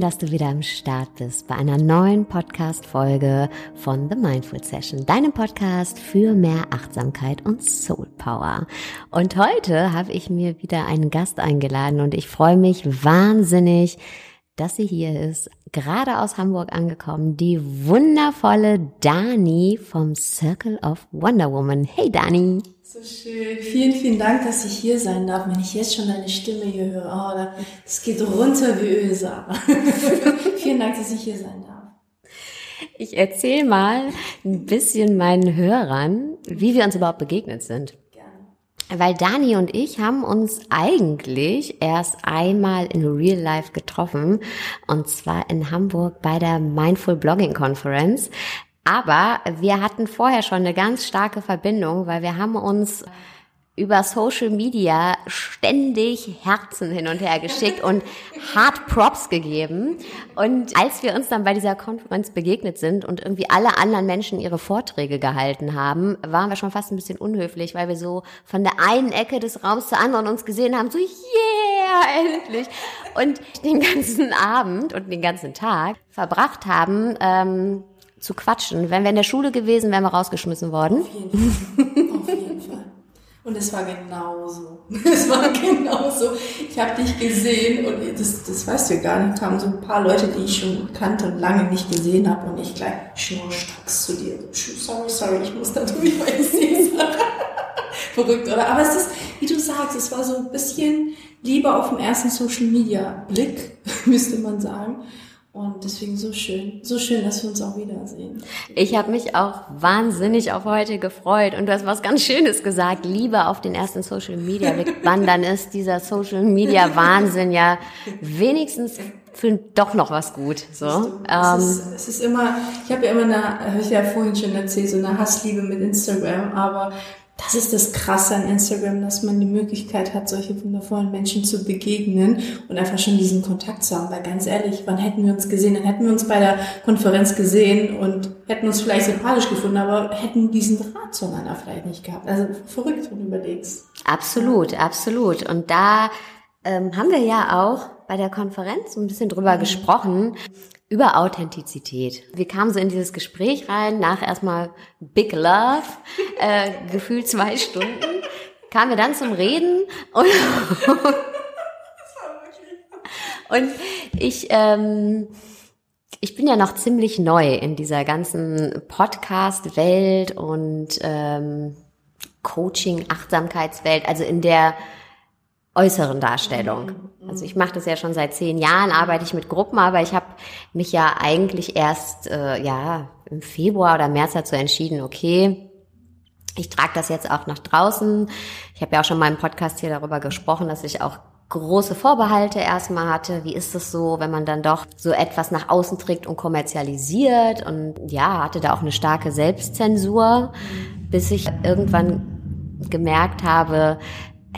schön, dass du wieder am Start bist bei einer neuen Podcast-Folge von The Mindful Session, deinem Podcast für mehr Achtsamkeit und Soul Power. Und heute habe ich mir wieder einen Gast eingeladen und ich freue mich wahnsinnig, dass sie hier ist, gerade aus Hamburg angekommen, die wundervolle Dani vom Circle of Wonder Woman. Hey Dani! So schön. Vielen, vielen Dank, dass ich hier sein darf. Wenn ich jetzt schon deine Stimme hier höre, oh, das geht runter wie Öl, Sarah. vielen Dank, dass ich hier sein darf. Ich erzähle mal ein bisschen meinen Hörern, wie wir uns überhaupt begegnet sind. Weil Dani und ich haben uns eigentlich erst einmal in Real Life getroffen und zwar in Hamburg bei der Mindful Blogging Conference. Aber wir hatten vorher schon eine ganz starke Verbindung, weil wir haben uns über Social Media ständig Herzen hin und her geschickt und Hard Props gegeben. Und als wir uns dann bei dieser Konferenz begegnet sind und irgendwie alle anderen Menschen ihre Vorträge gehalten haben, waren wir schon fast ein bisschen unhöflich, weil wir so von der einen Ecke des Raums zur anderen uns gesehen haben, so yeah, endlich. Und den ganzen Abend und den ganzen Tag verbracht haben, ähm, zu quatschen. Wenn wir in der Schule gewesen, wären wir rausgeschmissen worden. Auf jeden Fall. Auf jeden Fall. Und es war genauso. Es war genauso. Ich habe dich gesehen und das, das weißt du gar nicht. kamen so ein paar Leute, die ich schon kannte und lange nicht gesehen habe und ich gleich schnurstracks zu dir. Sorry, sorry, ich muss da durch, weil ich sehe Verrückt, oder? Aber es ist, wie du sagst, es war so ein bisschen lieber auf dem ersten Social Media Blick, müsste man sagen. Und deswegen so schön, so schön, dass wir uns auch wiedersehen. Ich habe mich auch wahnsinnig auf heute gefreut und du hast was ganz Schönes gesagt, lieber auf den ersten Social Media wandern ist dieser Social Media Wahnsinn ja wenigstens für doch noch was gut. So. Ähm, es, ist, es ist immer, ich habe ja immer eine, habe ich ja vorhin schon erzählt, so eine Hassliebe mit Instagram, aber das ist das Krasse an Instagram, dass man die Möglichkeit hat, solche wundervollen Menschen zu begegnen und einfach schon diesen Kontakt zu haben. Weil ganz ehrlich, wann hätten wir uns gesehen? Dann hätten wir uns bei der Konferenz gesehen und hätten uns vielleicht sympathisch gefunden, aber hätten diesen Draht zueinander vielleicht nicht gehabt. Also verrückt, wenn du überlegst. Absolut, absolut. Und da ähm, haben wir ja auch bei der Konferenz ein bisschen drüber mhm. gesprochen, über Authentizität. Wir kamen so in dieses Gespräch rein, nach erstmal Big Love, äh, gefühlt zwei Stunden, kamen wir dann zum Reden und, und ich, ähm, ich bin ja noch ziemlich neu in dieser ganzen Podcast-Welt und ähm, Coaching, Achtsamkeitswelt, also in der äußeren Darstellung. Also ich mache das ja schon seit zehn Jahren, arbeite ich mit Gruppen, aber ich habe mich ja eigentlich erst äh, ja im Februar oder März dazu entschieden, okay, ich trage das jetzt auch nach draußen. Ich habe ja auch schon mal im Podcast hier darüber gesprochen, dass ich auch große Vorbehalte erstmal hatte. Wie ist es so, wenn man dann doch so etwas nach außen trägt und kommerzialisiert? Und ja, hatte da auch eine starke Selbstzensur, bis ich irgendwann gemerkt habe,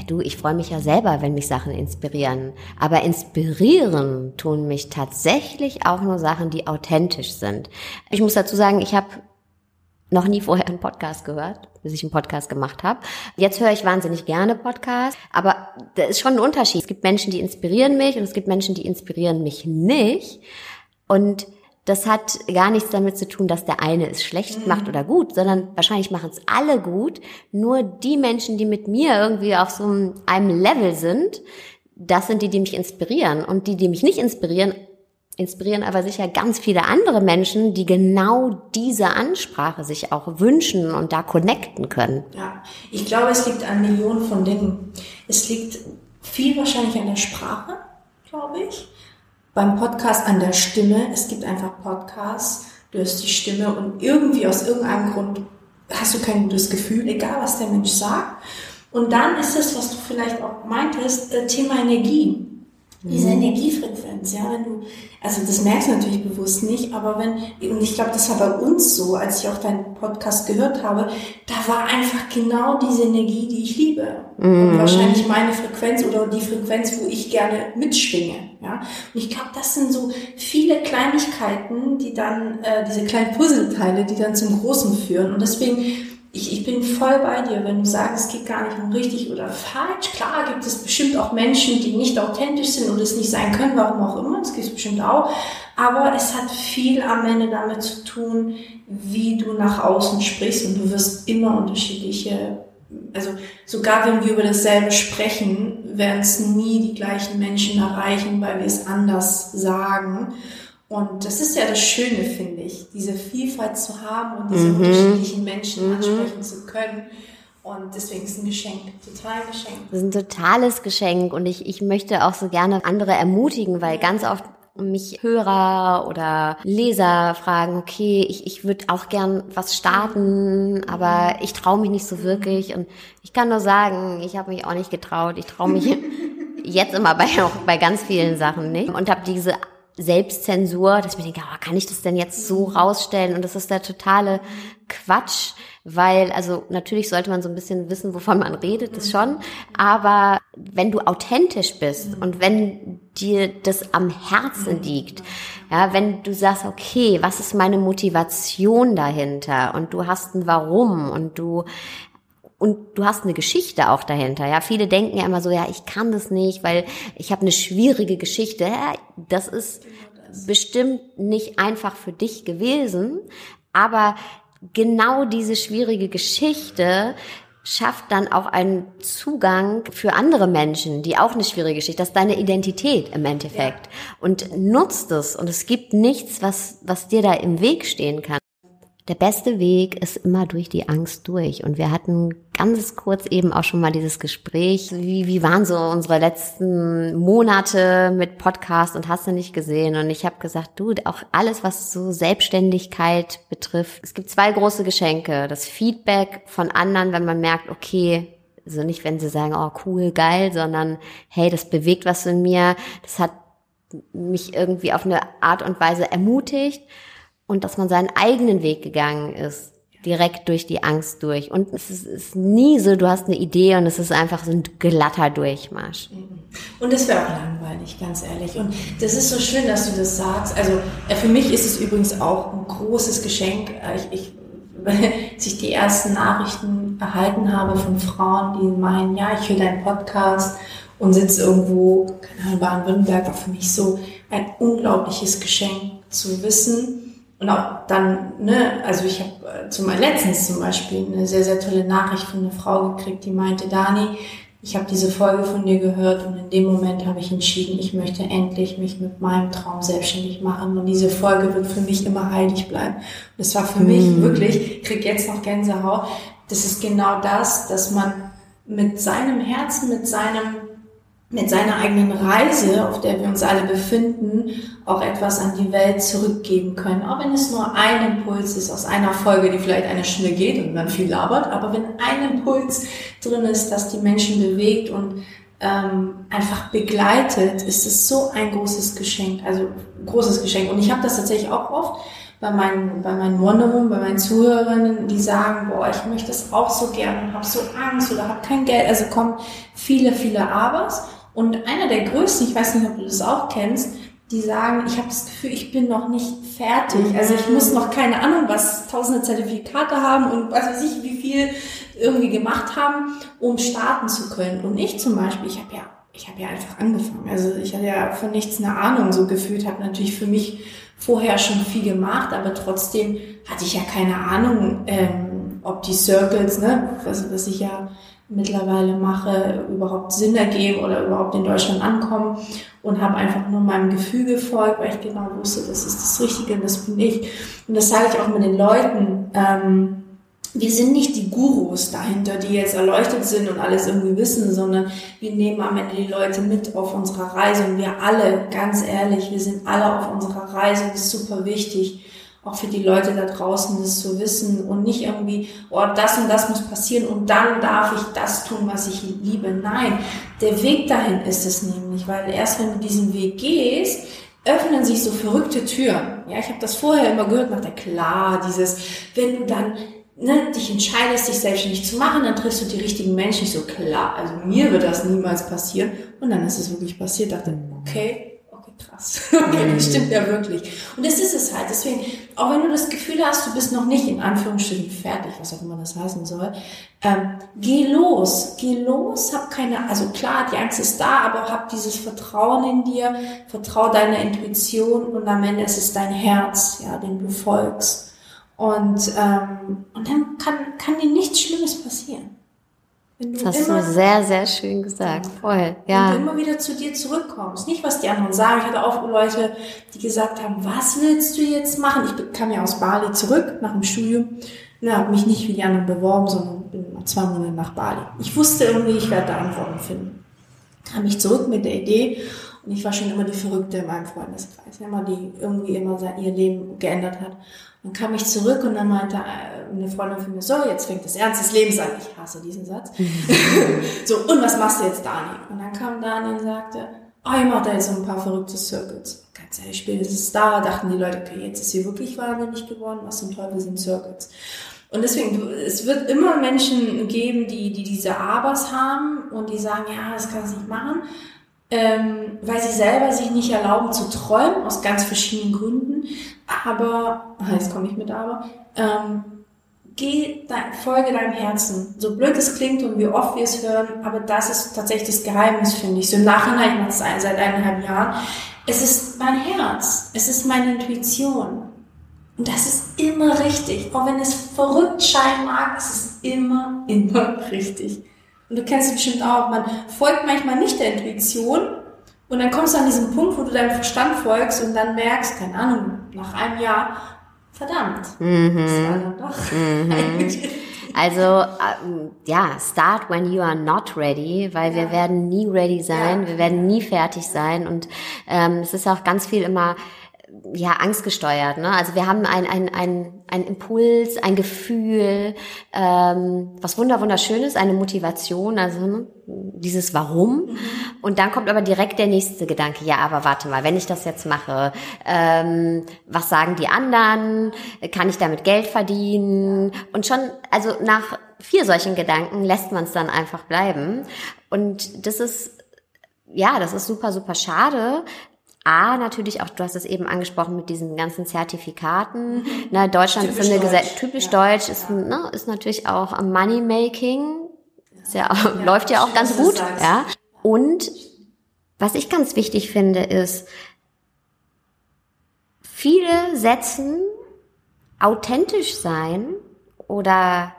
du, ich freue mich ja selber, wenn mich Sachen inspirieren. Aber inspirieren tun mich tatsächlich auch nur Sachen, die authentisch sind. Ich muss dazu sagen, ich habe noch nie vorher einen Podcast gehört, bis ich einen Podcast gemacht habe. Jetzt höre ich wahnsinnig gerne Podcasts, aber da ist schon ein Unterschied. Es gibt Menschen, die inspirieren mich und es gibt Menschen, die inspirieren mich nicht. Und das hat gar nichts damit zu tun, dass der eine es schlecht mhm. macht oder gut, sondern wahrscheinlich machen es alle gut. Nur die Menschen, die mit mir irgendwie auf so einem Level sind, das sind die, die mich inspirieren. Und die, die mich nicht inspirieren, inspirieren aber sicher ganz viele andere Menschen, die genau diese Ansprache sich auch wünschen und da connecten können. Ja, ich glaube, es liegt an Millionen von Dingen. Es liegt viel wahrscheinlich an der Sprache, glaube ich beim Podcast an der Stimme. Es gibt einfach Podcasts, du hörst die Stimme und irgendwie aus irgendeinem Grund hast du kein gutes Gefühl, egal was der Mensch sagt. Und dann ist es, was du vielleicht auch meintest, äh, Thema Energie. Diese mhm. Energiefrequenz, ja, wenn du, also das merkst du natürlich bewusst nicht, aber wenn, und ich glaube, das war bei uns so, als ich auch deinen Podcast gehört habe, da war einfach genau diese Energie, die ich liebe. Mhm. Und wahrscheinlich meine Frequenz oder die Frequenz, wo ich gerne mitschwinge, ja. Und ich glaube, das sind so viele Kleinigkeiten, die dann, äh, diese kleinen Puzzleteile, die dann zum Großen führen. Und deswegen ich, ich bin voll bei dir, wenn du sagst, es geht gar nicht um richtig oder falsch. Klar gibt es bestimmt auch Menschen, die nicht authentisch sind und es nicht sein können, warum auch immer, das gibt es bestimmt auch. Aber es hat viel am Ende damit zu tun, wie du nach außen sprichst und du wirst immer unterschiedliche, also sogar wenn wir über dasselbe sprechen, werden es nie die gleichen Menschen erreichen, weil wir es anders sagen. Und das ist ja das Schöne, finde ich, diese Vielfalt zu haben und diese mhm. unterschiedlichen Menschen mhm. ansprechen zu können. Und deswegen ist es ein Geschenk, total ein Geschenk. Das ist ein totales Geschenk und ich, ich möchte auch so gerne andere ermutigen, weil ganz oft mich Hörer oder Leser fragen, okay, ich, ich würde auch gern was starten, aber ich traue mich nicht so wirklich. Und ich kann nur sagen, ich habe mich auch nicht getraut. Ich traue mich jetzt immer bei, auch bei ganz vielen Sachen nicht. Und habe diese Selbstzensur, dass ich mir denke, oh, kann ich das denn jetzt so rausstellen? Und das ist der totale Quatsch, weil, also natürlich sollte man so ein bisschen wissen, wovon man redet, das schon. Aber wenn du authentisch bist und wenn dir das am Herzen liegt, ja, wenn du sagst, okay, was ist meine Motivation dahinter? Und du hast ein Warum und du und du hast eine Geschichte auch dahinter. Ja, viele denken ja immer so, ja, ich kann das nicht, weil ich habe eine schwierige Geschichte. Ja, das ist bestimmt nicht einfach für dich gewesen, aber genau diese schwierige Geschichte schafft dann auch einen Zugang für andere Menschen, die auch eine schwierige Geschichte, das ist deine Identität im Endeffekt. Ja. Und nutzt es und es gibt nichts, was, was dir da im Weg stehen kann. Der beste Weg ist immer durch die Angst durch. Und wir hatten ganz kurz eben auch schon mal dieses Gespräch. Wie, wie waren so unsere letzten Monate mit Podcast und hast du nicht gesehen? Und ich habe gesagt, du, auch alles, was so Selbstständigkeit betrifft. Es gibt zwei große Geschenke. Das Feedback von anderen, wenn man merkt, okay, also nicht, wenn sie sagen, oh cool, geil, sondern hey, das bewegt was in mir. Das hat mich irgendwie auf eine Art und Weise ermutigt und dass man seinen eigenen Weg gegangen ist, direkt durch die Angst durch. Und es ist, ist nie so, du hast eine Idee und es ist einfach so ein glatter Durchmarsch. Und es wäre auch langweilig, ganz ehrlich. Und das ist so schön, dass du das sagst. Also äh, für mich ist es übrigens auch ein großes Geschenk. Äh, ich, ich als ich die ersten Nachrichten erhalten habe von Frauen, die meinen, ja, ich höre deinen Podcast und sitze irgendwo, keine Ahnung, Baden-Württemberg, war für mich so ein unglaubliches Geschenk zu wissen, und auch dann, ne, also ich habe äh, zum letztens zum Beispiel eine sehr, sehr tolle Nachricht von einer Frau gekriegt, die meinte, Dani, ich habe diese Folge von dir gehört und in dem Moment habe ich entschieden, ich möchte endlich mich mit meinem Traum selbstständig machen und diese Folge wird für mich immer heilig bleiben. Und das war für mm. mich wirklich, ich krieg jetzt noch Gänsehaut, das ist genau das, dass man mit seinem Herzen, mit seinem mit seiner eigenen Reise, auf der wir uns alle befinden, auch etwas an die Welt zurückgeben können. Auch wenn es nur ein Impuls ist aus einer Folge, die vielleicht eine Stunde geht und man viel labert, aber wenn ein Impuls drin ist, das die Menschen bewegt und ähm, einfach begleitet, ist es so ein großes Geschenk, also großes Geschenk. Und ich habe das tatsächlich auch oft bei meinen, bei meinen Wanderungen, bei meinen Zuhörerinnen, die sagen, boah, ich möchte das auch so gern und habe so Angst oder habe kein Geld. Also kommen viele, viele Abers. Und einer der größten, ich weiß nicht, ob du das auch kennst, die sagen, ich habe das Gefühl, ich bin noch nicht fertig. Mhm. Also ich muss noch keine Ahnung, was tausende Zertifikate haben und was weiß ich, wie viel irgendwie gemacht haben, um starten zu können. Und ich zum Beispiel, ich habe ja, ich habe ja einfach angefangen. Also ich hatte ja von nichts eine Ahnung so gefühlt, habe natürlich für mich vorher schon viel gemacht, aber trotzdem hatte ich ja keine Ahnung, ähm, ob die Circles, ne, was, was ich ja mittlerweile mache, überhaupt Sinn ergeben oder überhaupt in Deutschland ankommen und habe einfach nur meinem Gefühl gefolgt, weil ich genau wusste, das ist das Richtige, das bin ich. Und das sage ich auch mit den Leuten. Ähm, wir sind nicht die Gurus dahinter, die jetzt erleuchtet sind und alles irgendwie wissen, sondern wir nehmen am Ende die Leute mit auf unserer Reise und wir alle, ganz ehrlich, wir sind alle auf unserer Reise, das ist super wichtig auch für die Leute da draußen das zu wissen und nicht irgendwie, oh, das und das muss passieren und dann darf ich das tun, was ich liebe. Nein, der Weg dahin ist es nämlich, weil erst wenn du diesen Weg gehst, öffnen sich so verrückte Türen. Ja, ich habe das vorher immer gehört, macht er klar, dieses, wenn du dann ne, dich entscheidest, dich selbstständig zu machen, dann triffst du die richtigen Menschen. Ich so, klar, also mir wird das niemals passieren. Und dann ist es wirklich passiert. Dachte, okay, krass. Okay, das stimmt ja wirklich. Und das ist es halt. Deswegen, auch wenn du das Gefühl hast, du bist noch nicht in Anführungsstrichen fertig, was auch immer das heißen soll, ähm, geh los, geh los, hab keine, also klar, die Angst ist da, aber hab dieses Vertrauen in dir, vertrau deiner Intuition und am Ende ist es dein Herz, ja, dem du folgst. Und, ähm, und dann kann, kann dir nichts Schlimmes passieren. Das hast du sehr, sehr schön gesagt. Voll, ja. Wenn du immer wieder zu dir zurückkommst. Nicht, was die anderen sagen. Ich hatte auch Leute, die gesagt haben, was willst du jetzt machen? Ich kam ja aus Bali zurück nach dem Studium. Ne, habe mich nicht wie die anderen beworben, sondern bin zwei Monate nach Bali. Ich wusste irgendwie, ich werde da Antworten finden. Kam ich zurück mit der Idee und ich war schon immer die Verrückte in meinem Freundeskreis, immer die irgendwie immer ihr Leben geändert hat. Dann kam ich zurück und dann meinte äh, eine Freundin von mir, so, jetzt fängt das Ernst des Lebens an. Ich hasse diesen Satz. so, und was machst du jetzt, Dani? Und dann kam Dani und sagte, oh, ich mache da jetzt so ein paar verrückte Circuits. Ganz ehrlich, spätestens da dachten die Leute, okay, jetzt ist sie wirklich wahnsinnig geworden, was zum Teufel sind Circuits? Und deswegen, es wird immer Menschen geben, die, die diese Abers haben und die sagen, ja, das kann ich nicht machen, ähm, weil sie selber sich nicht erlauben zu träumen, aus ganz verschiedenen Gründen. Aber, jetzt komme ich mit aber, ähm, geh, dein, folge deinem Herzen. So blöd es klingt und wie oft wir es hören, aber das ist tatsächlich das Geheimnis, finde ich. So im Nachhinein, mache es seit eineinhalb Jahren. Es ist mein Herz. Es ist meine Intuition. Und das ist immer richtig. Auch wenn es verrückt scheinen mag, es ist immer, immer richtig. Und du kennst es bestimmt auch, man folgt manchmal nicht der Intuition und dann kommst du an diesen Punkt, wo du deinem Verstand folgst und dann merkst, keine Ahnung, nach einem Jahr, verdammt, mhm. das war dann doch mhm. Also ähm, ja, start when you are not ready, weil wir werden nie ready sein, wir werden nie fertig sein und ähm, es ist auch ganz viel immer ja, angstgesteuert. Ne? Also wir haben ein, ein, ein, ein Impuls, ein Gefühl, ähm, was wunder wunderschönes, eine Motivation, also ne? dieses Warum. Mhm. Und dann kommt aber direkt der nächste Gedanke, ja, aber warte mal, wenn ich das jetzt mache, ähm, was sagen die anderen? Kann ich damit Geld verdienen? Und schon, also nach vier solchen Gedanken lässt man es dann einfach bleiben. Und das ist ja, das ist super, super schade, A, natürlich auch, du hast es eben angesprochen mit diesen ganzen Zertifikaten. Mhm. Ne, Deutschland typisch ist eine Gesellschaft, typisch ja. deutsch, ist, ja. ne, ist natürlich auch Money-Making. Ja, ja, läuft ja auch ganz gut. Ja. Und was ich ganz wichtig finde, ist, viele setzen authentisch sein oder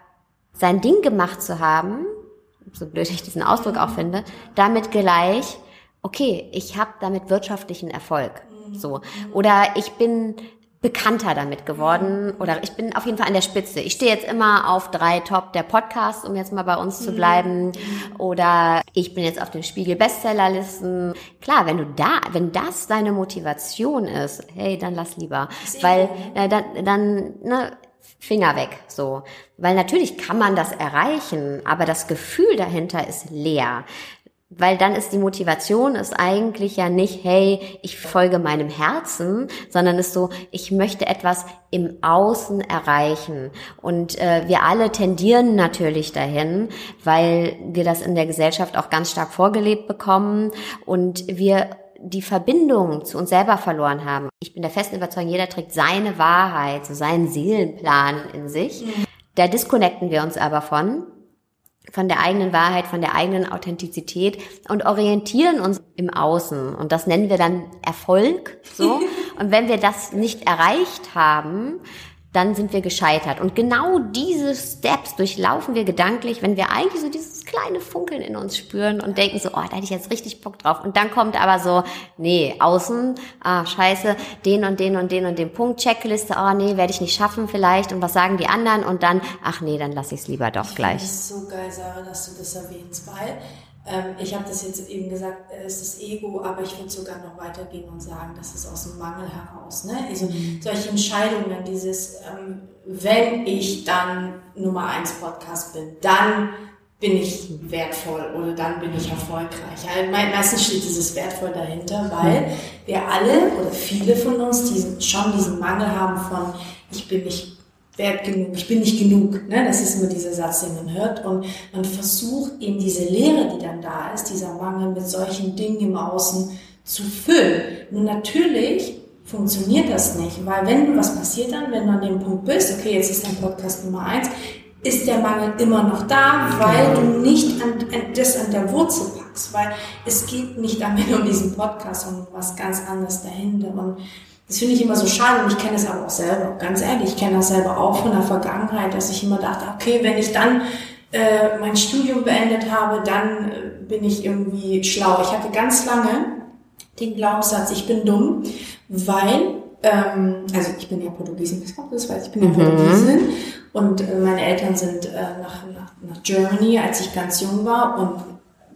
sein Ding gemacht zu haben, so blöd ich diesen Ausdruck auch finde, damit gleich okay, ich habe damit wirtschaftlichen Erfolg. So. Oder ich bin bekannter damit geworden oder ich bin auf jeden Fall an der Spitze. Ich stehe jetzt immer auf drei Top der Podcasts, um jetzt mal bei uns zu bleiben. Oder ich bin jetzt auf den Spiegel Bestsellerlisten. Klar, wenn du da, wenn das deine Motivation ist, hey, dann lass lieber, weil äh, dann, dann ne, Finger weg, so. Weil natürlich kann man das erreichen, aber das Gefühl dahinter ist leer. Weil dann ist die Motivation ist eigentlich ja nicht, hey, ich folge meinem Herzen, sondern ist so, ich möchte etwas im Außen erreichen. Und äh, wir alle tendieren natürlich dahin, weil wir das in der Gesellschaft auch ganz stark vorgelebt bekommen und wir die Verbindung zu uns selber verloren haben. Ich bin der festen Überzeugung, jeder trägt seine Wahrheit, so seinen Seelenplan in sich. Mhm. Da disconnecten wir uns aber von von der eigenen Wahrheit, von der eigenen Authentizität und orientieren uns im Außen. Und das nennen wir dann Erfolg, so. Und wenn wir das nicht erreicht haben, dann sind wir gescheitert. Und genau diese Steps durchlaufen wir gedanklich, wenn wir eigentlich so dieses kleine Funkeln in uns spüren und denken so, oh, da hätte ich jetzt richtig Bock drauf. Und dann kommt aber so, nee, außen, ah, scheiße, den und den und den und den Punkt, Checkliste, oh, nee, werde ich nicht schaffen vielleicht. Und was sagen die anderen? Und dann, ach nee, dann lasse ich es lieber doch gleich. Das ist so geil, Sarah, dass du das erwähnst, weil ähm, ich habe das jetzt eben gesagt, es ist das Ego, aber ich würde sogar noch weitergehen und sagen, das ist aus dem Mangel heraus. Ne? Also mhm. solche Entscheidungen, dieses, ähm, wenn ich dann Nummer eins Podcast bin, dann bin ich wertvoll oder dann bin ich erfolgreich. Also meistens steht dieses wertvoll dahinter, weil wir alle oder viele von uns diesen, schon diesen Mangel haben von ich bin nicht wert genug, ich bin nicht genug. Ne? Das ist immer dieser Satz, den man hört. Und man versucht eben diese Leere, die dann da ist, dieser Mangel mit solchen Dingen im Außen zu füllen. Nun natürlich funktioniert das nicht, weil wenn, was passiert dann, wenn du an dem Punkt bist, okay, jetzt ist dein Podcast Nummer eins, ist der Mangel immer noch da, weil du nicht an, an, das an der Wurzel packst, weil es geht nicht am Ende um diesen Podcast und was ganz anderes dahinter und das finde ich immer so schade und ich kenne es aber auch selber, ganz ehrlich, ich kenne das selber auch von der Vergangenheit, dass ich immer dachte, okay, wenn ich dann äh, mein Studium beendet habe, dann äh, bin ich irgendwie schlau. Ich hatte ganz lange den Glaubenssatz, ich bin dumm, weil, ähm, also ich bin ja Portugiesin, das weiß ich, bin ja mhm. Portugiesin und äh, meine Eltern sind äh, nach, nach, nach Germany, als ich ganz jung war und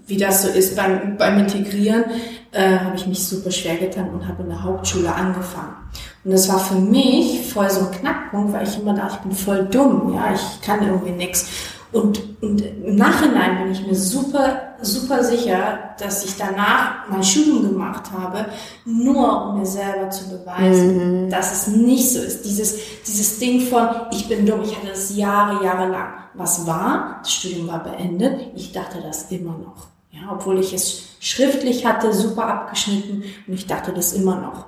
wie das so ist beim, beim Integrieren, äh, habe ich mich super schwer getan und habe in der Hauptschule angefangen. Und das war für mich voll so ein Knackpunkt, weil ich immer dachte, ich bin voll dumm, ja, ich kann irgendwie nichts. Und, und im Nachhinein bin ich mir super, super sicher, dass ich danach mein Studium gemacht habe, nur um mir selber zu beweisen, mhm. dass es nicht so ist. Dieses, dieses Ding von, ich bin dumm, ich hatte das Jahre, Jahre lang. Was war? Das Studium war beendet. Ich dachte das immer noch. Ja, obwohl ich es schriftlich hatte, super abgeschnitten und ich dachte das immer noch.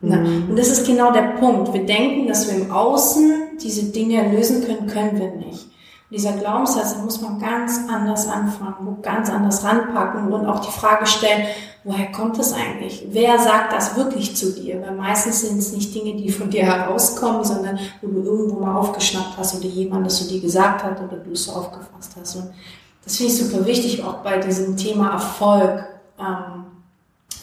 Mhm. Und das ist genau der Punkt. Wir denken, dass wir im Außen diese Dinge lösen können, können wir nicht dieser Glaubenssatz, da muss man ganz anders anfangen, ganz anders ranpacken und auch die Frage stellen, woher kommt das eigentlich? Wer sagt das wirklich zu dir? Weil meistens sind es nicht Dinge, die von dir herauskommen, sondern wo du irgendwo mal aufgeschnappt hast oder jemand das zu dir gesagt hat oder du es so aufgefasst hast. Und das finde ich super wichtig, auch bei diesem Thema Erfolg. Ähm,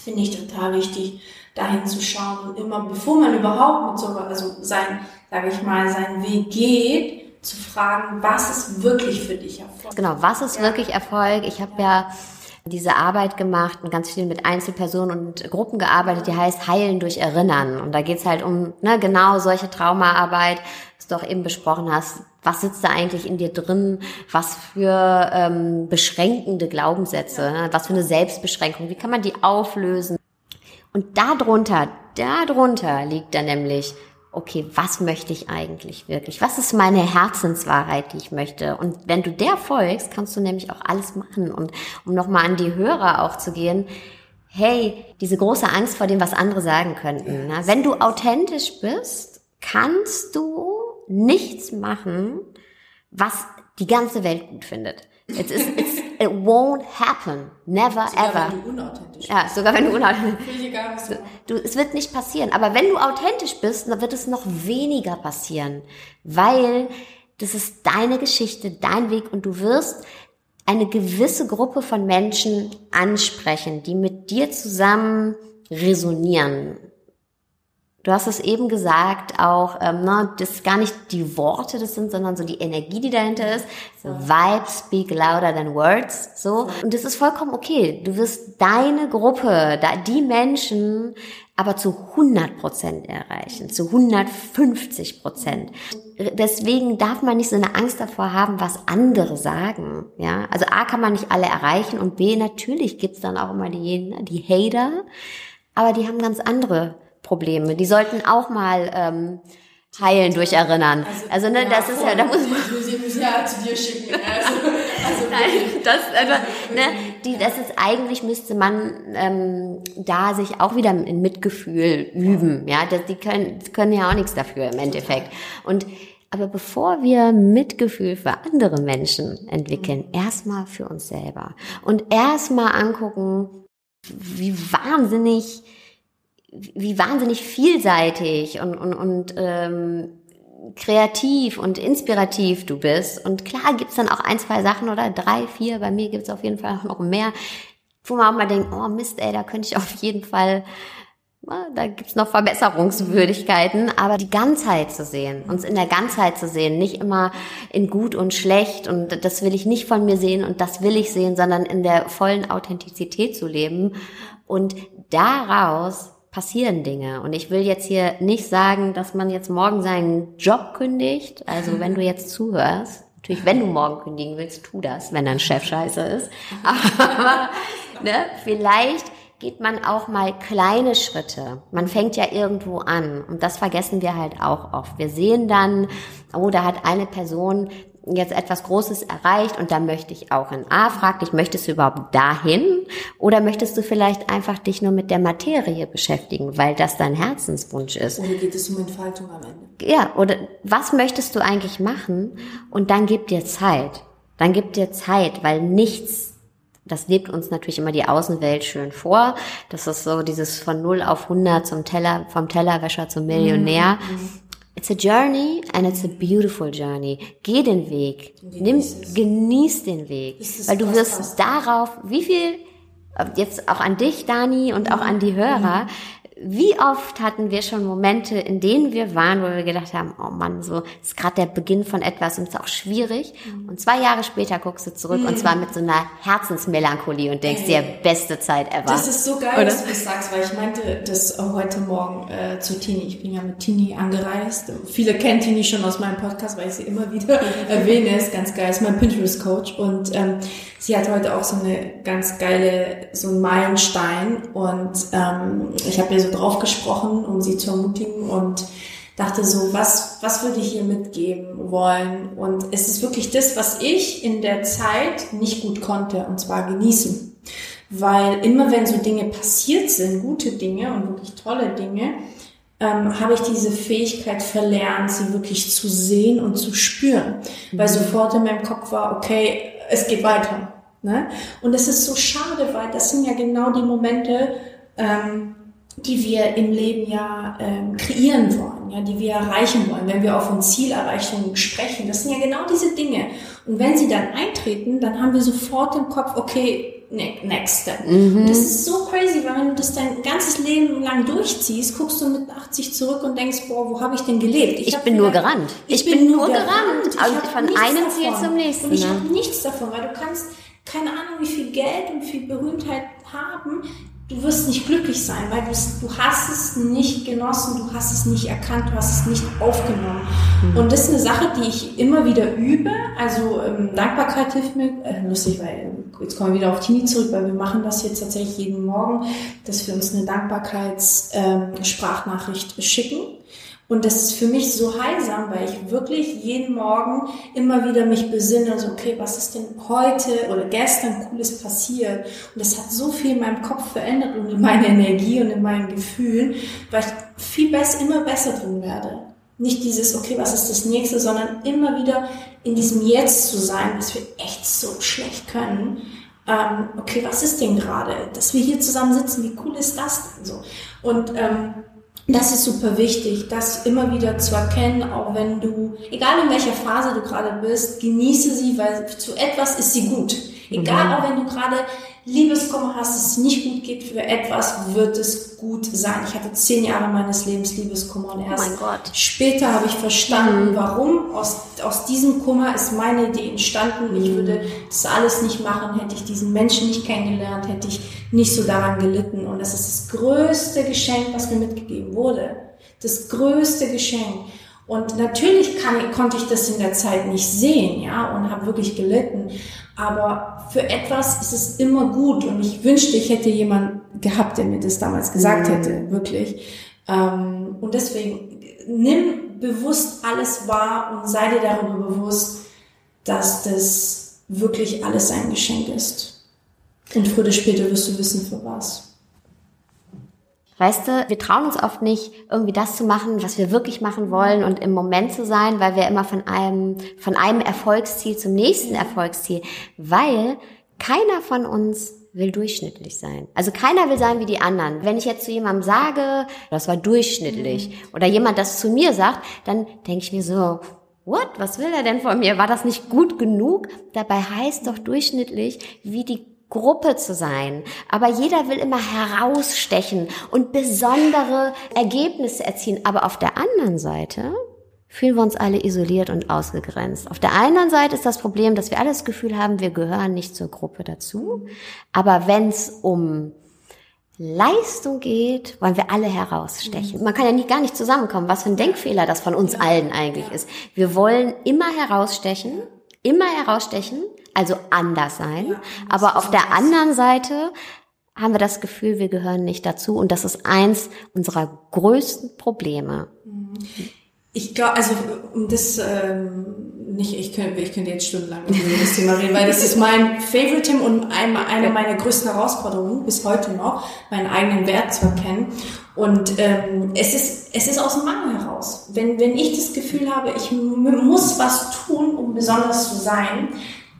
finde ich total wichtig, dahin zu schauen und immer, bevor man überhaupt mit so, also sein, sage ich mal, seinen Weg geht, zu fragen, was ist wirklich für dich Erfolg? Genau, was ist ja. wirklich Erfolg? Ich habe ja. ja diese Arbeit gemacht und ganz viel mit Einzelpersonen und Gruppen gearbeitet, die heißt Heilen durch Erinnern. Und da geht's halt um ne, genau solche Traumaarbeit, was du auch eben besprochen hast. Was sitzt da eigentlich in dir drin? Was für ähm, beschränkende Glaubenssätze? Ne? Was für eine Selbstbeschränkung? Wie kann man die auflösen? Und darunter, darunter liegt dann nämlich okay, was möchte ich eigentlich wirklich? Was ist meine Herzenswahrheit, die ich möchte? Und wenn du der folgst, kannst du nämlich auch alles machen. Und um nochmal an die Hörer auch zu gehen, hey, diese große Angst vor dem, was andere sagen könnten. Ne? Wenn du authentisch bist, kannst du nichts machen, was die ganze Welt gut findet. It's, it's, it won't happen. Never sogar ever. Wenn du unauthentisch ja, sogar wenn du unauthentisch bist. Du, es wird nicht passieren. Aber wenn du authentisch bist, dann wird es noch weniger passieren. Weil das ist deine Geschichte, dein Weg und du wirst eine gewisse Gruppe von Menschen ansprechen, die mit dir zusammen resonieren. Du hast es eben gesagt, auch, ähm, ne, das ist gar nicht die Worte, das sind, sondern so die Energie, die dahinter ist. So, Vibes speak louder than words. So. Und das ist vollkommen okay. Du wirst deine Gruppe, die Menschen, aber zu 100 Prozent erreichen, zu 150 Prozent. Deswegen darf man nicht so eine Angst davor haben, was andere sagen. Ja, also A kann man nicht alle erreichen und B natürlich gibt's dann auch immer die, die Hater, aber die haben ganz andere Probleme. Die sollten auch mal ähm, heilen durch Erinnern. Also, also ne, ja, das ist ja, da muss man. Ja zu dir schicken. Also, also Nein, das einfach, ne, die, das ist eigentlich müsste man ähm, da sich auch wieder in Mitgefühl üben. Ja, das, die können, können ja auch nichts dafür im Endeffekt. Und aber bevor wir Mitgefühl für andere Menschen entwickeln, mhm. erstmal für uns selber und erstmal angucken, wie wahnsinnig wie wahnsinnig vielseitig und, und, und ähm, kreativ und inspirativ du bist. Und klar gibt's dann auch ein, zwei Sachen oder drei, vier, bei mir gibt's auf jeden Fall auch noch mehr, wo man auch mal denkt, oh Mist, ey, da könnte ich auf jeden Fall, da gibt's noch Verbesserungswürdigkeiten, aber die Ganzheit zu sehen, uns in der Ganzheit zu sehen, nicht immer in gut und schlecht. Und das will ich nicht von mir sehen und das will ich sehen, sondern in der vollen Authentizität zu leben. Und daraus passieren Dinge. Und ich will jetzt hier nicht sagen, dass man jetzt morgen seinen Job kündigt. Also wenn du jetzt zuhörst, natürlich, wenn du morgen kündigen willst, tu das, wenn dein Chef scheiße ist. Aber ne, vielleicht geht man auch mal kleine Schritte. Man fängt ja irgendwo an und das vergessen wir halt auch oft. Wir sehen dann, oh, da hat eine Person jetzt etwas Großes erreicht und da möchte ich auch in A, frag dich, möchtest du überhaupt dahin oder möchtest du vielleicht einfach dich nur mit der Materie beschäftigen, weil das dein Herzenswunsch ist? Oder geht es um Entfaltung am Ende? Ja, oder was möchtest du eigentlich machen? Und dann gib dir Zeit. Dann gib dir Zeit, weil nichts das lebt uns natürlich immer die Außenwelt schön vor. Das ist so dieses von 0 auf 100 zum Teller, vom Tellerwäscher zum Millionär. Mhm. It's a journey and it's a beautiful journey. Geh den Weg. Nimm, genieß den Weg. Weil du wirst darauf, wie viel, jetzt auch an dich, Dani, und auch an die Hörer, wie oft hatten wir schon Momente, in denen wir waren, wo wir gedacht haben, oh Mann, so ist gerade der Beginn von etwas und ist auch schwierig. Mhm. Und zwei Jahre später guckst du zurück mhm. und zwar mit so einer Herzensmelancholie und denkst dir, beste Zeit ever. Das ist so geil, Oder? dass du das sagst, weil ich meinte das heute Morgen äh, zu Tini. Ich bin ja mit Tini angereist. Viele kennen Tini schon aus meinem Podcast, weil ich sie immer wieder erwähne. Ist ganz geil, ist mein Pinterest-Coach und ähm, sie hat heute auch so eine ganz geile, so einen Meilenstein und ähm, ich habe ihr so drauf gesprochen, um sie zu ermutigen und dachte so, was, was würde ich ihr mitgeben wollen? Und es ist wirklich das, was ich in der Zeit nicht gut konnte, und zwar genießen. Weil immer wenn so Dinge passiert sind, gute Dinge und wirklich tolle Dinge, ähm, habe ich diese Fähigkeit verlernt, sie wirklich zu sehen und zu spüren. Mhm. Weil sofort in meinem Kopf war, okay, es geht weiter. Ne? Und es ist so schade, weil das sind ja genau die Momente, ähm, die wir im Leben ja ähm, kreieren wollen, ja, die wir erreichen wollen, wenn wir auch von Zielerreichung sprechen. Das sind ja genau diese Dinge. Und wenn sie dann eintreten, dann haben wir sofort im Kopf, okay, ne, next step. Mhm. Das ist so crazy, weil wenn du das dein ganzes Leben lang durchziehst, guckst du mit 80 zurück und denkst, boah, wo habe ich denn gelebt? Ich, ich bin nur gerannt. Ich, ich bin, bin, nur gerannt. gerannt. Also von einem Ziel zum nächsten. Und ich ne? habe nichts davon, weil du kannst keine Ahnung, wie viel Geld und viel Berühmtheit haben, du wirst nicht glücklich sein, weil du hast es nicht genossen, du hast es nicht erkannt, du hast es nicht aufgenommen. Mhm. Und das ist eine Sache, die ich immer wieder übe. Also ähm, Dankbarkeit hilft mir, äh, lustig, weil jetzt kommen wir wieder auf Tini zurück, weil wir machen das jetzt tatsächlich jeden Morgen, dass wir uns eine Dankbarkeits-Sprachnachricht ähm, schicken. Und das ist für mich so heilsam, weil ich wirklich jeden Morgen immer wieder mich besinne, so, okay, was ist denn heute oder gestern Cooles passiert? Und das hat so viel in meinem Kopf verändert und in meiner Energie und in meinen Gefühlen, weil ich viel besser, immer besser drin werde. Nicht dieses, okay, was ist das nächste, sondern immer wieder in diesem Jetzt zu sein, was wir echt so schlecht können. Ähm, okay, was ist denn gerade? Dass wir hier zusammen sitzen, wie cool ist das denn so? Und ähm, das ist super wichtig, das immer wieder zu erkennen, auch wenn du, egal in welcher Phase du gerade bist, genieße sie, weil zu etwas ist sie gut. Egal, mhm. auch wenn du gerade Liebeskummer hast, es nicht gut geht für etwas, wird es gut sein. Ich hatte zehn Jahre meines Lebens Liebeskummer und erst oh später habe ich verstanden, mhm. warum. Aus, aus diesem Kummer ist meine Idee entstanden. Ich mhm. würde das alles nicht machen, hätte ich diesen Menschen nicht kennengelernt, hätte ich nicht so daran gelitten. Und das ist das größte Geschenk, was mir mitgegeben wurde. Das größte Geschenk. Und natürlich kann, konnte ich das in der Zeit nicht sehen, ja, und habe wirklich gelitten. Aber für etwas ist es immer gut und ich wünschte, ich hätte jemand gehabt, der mir das damals gesagt mhm. hätte, wirklich. Ähm, und deswegen nimm bewusst alles wahr und sei dir darüber bewusst, dass das wirklich alles ein Geschenk ist. Und früher oder später wirst du wissen, für was. Weißt du, wir trauen uns oft nicht, irgendwie das zu machen, was wir wirklich machen wollen und im Moment zu sein, weil wir immer von einem, von einem Erfolgsziel zum nächsten Erfolgsziel, weil keiner von uns will durchschnittlich sein. Also keiner will sein wie die anderen. Wenn ich jetzt zu jemandem sage, das war durchschnittlich, mhm. oder jemand das zu mir sagt, dann denke ich mir so, what? Was will er denn von mir? War das nicht gut genug? Dabei heißt doch durchschnittlich, wie die Gruppe zu sein. Aber jeder will immer herausstechen und besondere Ergebnisse erzielen. Aber auf der anderen Seite fühlen wir uns alle isoliert und ausgegrenzt. Auf der einen Seite ist das Problem, dass wir alle das Gefühl haben, wir gehören nicht zur Gruppe dazu. Aber wenn es um Leistung geht, wollen wir alle herausstechen. Man kann ja nicht, gar nicht zusammenkommen, was für ein Denkfehler das von uns allen eigentlich ist. Wir wollen immer herausstechen, immer herausstechen, also anders sein. Ja, aber auf der anderen Seite haben wir das Gefühl, wir gehören nicht dazu. Und das ist eins unserer größten Probleme. Ich glaube, also um das ähm, nicht, ich könnte, ich könnte jetzt stundenlang über das Thema reden, weil das ist mein Favorite-Thema und eine meiner größten Herausforderungen bis heute noch, meinen eigenen Wert zu erkennen. Und ähm, es, ist, es ist aus dem Mangel heraus. Wenn, wenn ich das Gefühl habe, ich muss was tun, um besonders zu sein,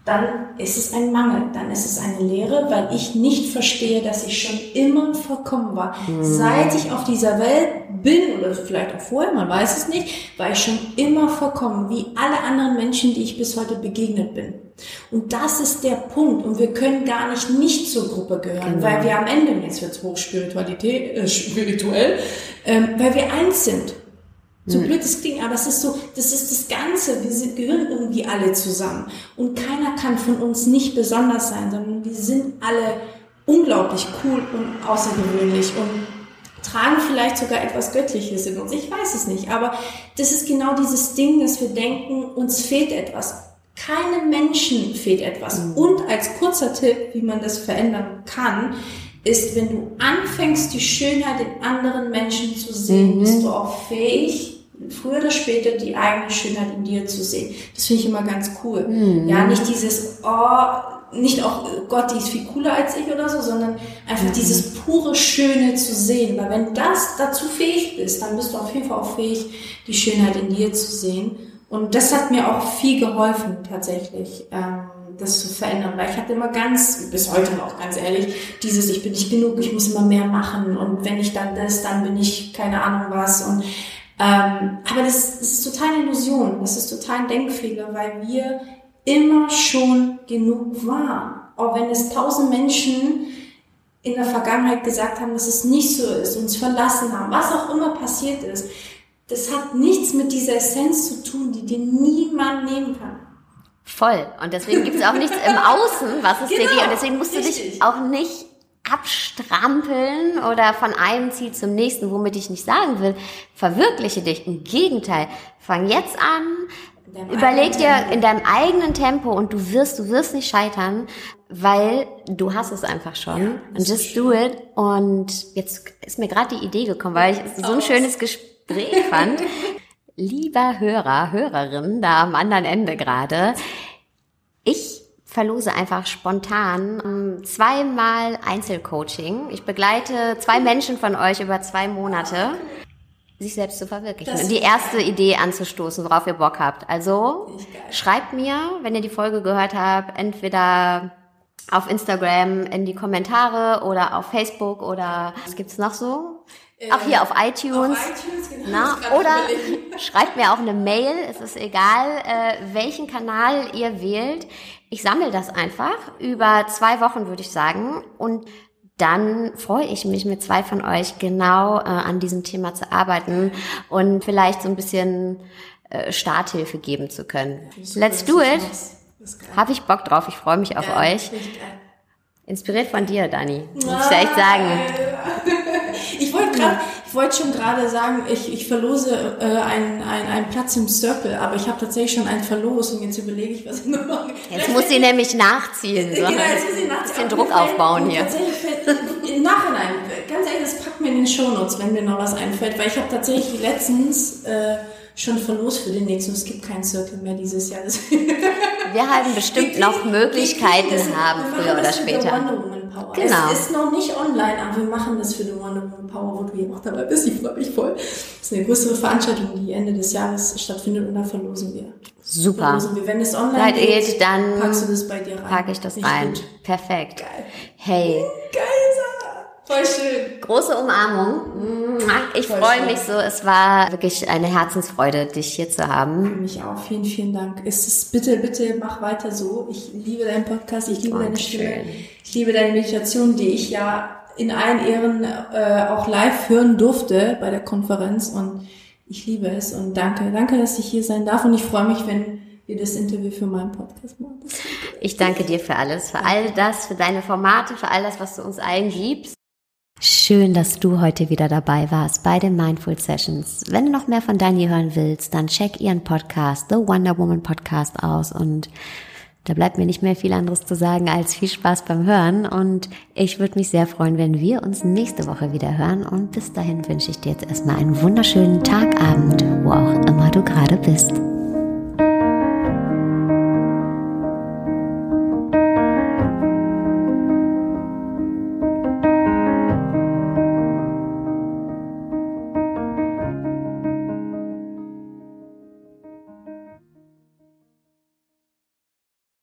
dann ist es ein Mangel, dann ist es eine Lehre, weil ich nicht verstehe, dass ich schon immer vollkommen war. Mhm. Seit ich auf dieser Welt bin, oder vielleicht auch vorher, man weiß es nicht, war ich schon immer vollkommen, wie alle anderen Menschen, die ich bis heute begegnet bin. Und das ist der Punkt. Und wir können gar nicht nicht zur Gruppe gehören, genau. weil wir am Ende, jetzt wird es hochspiritualität, äh, spirituell, ähm, weil wir eins sind. So hm. blöd es klingt, aber es ist so, das ist das Ganze. Wir gehören irgendwie alle zusammen. Und keiner kann von uns nicht besonders sein, sondern wir sind alle unglaublich cool und außergewöhnlich und tragen vielleicht sogar etwas Göttliches in uns. Ich weiß es nicht, aber das ist genau dieses Ding, dass wir denken, uns fehlt etwas. Keinem Menschen fehlt etwas. Mhm. Und als kurzer Tipp, wie man das verändern kann, ist, wenn du anfängst, die Schönheit in anderen Menschen zu sehen, mhm. bist du auch fähig, früher oder später die eigene Schönheit in dir zu sehen. Das finde ich immer ganz cool. Mhm. Ja, nicht dieses, oh, nicht auch, Gott, die ist viel cooler als ich oder so, sondern einfach mhm. dieses pure Schöne zu sehen. Weil wenn das dazu fähig bist, dann bist du auf jeden Fall auch fähig, die Schönheit in dir zu sehen. Und das hat mir auch viel geholfen, tatsächlich. Ähm, das zu verändern, weil ich hatte immer ganz, bis heute noch ganz ehrlich, dieses, ich bin nicht genug, ich muss immer mehr machen und wenn ich dann das, dann bin ich keine Ahnung was und ähm, aber das, das ist total eine Illusion, das ist total ein Denkfehler, weil wir immer schon genug waren. Auch wenn es tausend Menschen in der Vergangenheit gesagt haben, dass es nicht so ist, uns verlassen haben, was auch immer passiert ist, das hat nichts mit dieser Essenz zu tun, die dir niemand nehmen kann. Voll. Und deswegen gibt es auch nichts im Außen, was es genau, dir geht. Und deswegen musst richtig. du dich auch nicht abstrampeln oder von einem Ziel zum nächsten, womit ich nicht sagen will, verwirkliche dich. Im Gegenteil, fang jetzt an, überleg dir in deinem eigenen Tempo und du wirst, du wirst nicht scheitern, weil du hast es einfach schon. Ja, and just do it. Und jetzt ist mir gerade die Idee gekommen, weil ich es so ein schönes Gespräch fand. Lieber Hörer, Hörerin, da am anderen Ende gerade, verlose einfach spontan ähm, zweimal Einzelcoaching. Ich begleite zwei Menschen von euch über zwei Monate, sich selbst zu verwirklichen und die erste geil. Idee anzustoßen, worauf ihr Bock habt. Also schreibt mir, wenn ihr die Folge gehört habt, entweder auf Instagram in die Kommentare oder auf Facebook oder was gibt's noch so? Auch hier auf iTunes. Auf iTunes genau, Na, oder schreibt mir auch eine Mail. Es ist egal, äh, welchen Kanal ihr wählt. Ich sammle das einfach über zwei Wochen, würde ich sagen. Und dann freue ich mich mit zwei von euch genau äh, an diesem Thema zu arbeiten und vielleicht so ein bisschen äh, Starthilfe geben zu können. Let's do it. Habe ich Bock drauf. Ich freue mich auf ja, euch. Inspiriert von dir, Dani. Muss ich echt sagen. Ich wollte gerade, ich wollte schon gerade sagen, ich, ich verlose äh, einen, einen, einen Platz im Circle, aber ich habe tatsächlich schon einen verlost und jetzt überlege ich, was ich noch mache. Jetzt muss sie nämlich nachziehen. So. Genau, jetzt muss sie nachziehen. Bisschen Druck aufbauen hier. Tatsächlich fällt, im Nachhinein, ganz ehrlich, das packt mir in den Shownotes, wenn mir noch was einfällt, weil ich habe tatsächlich letztens äh, schon verlost für den nächsten. Es gibt keinen Circle mehr dieses Jahr. Wir haben bestimmt noch Möglichkeiten haben, früher oder später. Power. Genau. Es ist noch nicht online, aber wir machen das für die Wonder Woman Power, wo du hier auch dabei bist. Ich freue mich voll. Das ist eine größere Veranstaltung, die Ende des Jahres stattfindet und da verlosen wir. Super. Verlosen wir. Wenn es online Seid geht, dann packst du das bei dir rein. Packe ich das rein. Gut. Perfekt. Geil. Hey. Geil. Voll schön. Große Umarmung. Ich freue mich so. Es war wirklich eine Herzensfreude, dich hier zu haben. Für mich auch. Vielen, vielen Dank. Es ist, bitte, bitte mach weiter so. Ich liebe deinen Podcast. Ich liebe deine Stimme. Ich liebe deine Meditation, die ich ja in allen Ehren äh, auch live hören durfte bei der Konferenz. Und ich liebe es. Und danke. Danke, dass ich hier sein darf. Und ich freue mich, wenn wir das Interview für meinen Podcast machen. Ich danke dir für alles, für all das, für deine Formate, für all das, was du uns allen gibst. Schön, dass du heute wieder dabei warst bei den Mindful Sessions. Wenn du noch mehr von Dani hören willst, dann check ihren Podcast, The Wonder Woman Podcast aus und da bleibt mir nicht mehr viel anderes zu sagen als viel Spaß beim Hören und ich würde mich sehr freuen, wenn wir uns nächste Woche wieder hören und bis dahin wünsche ich dir jetzt erstmal einen wunderschönen Tag, Abend, wo auch immer du gerade bist.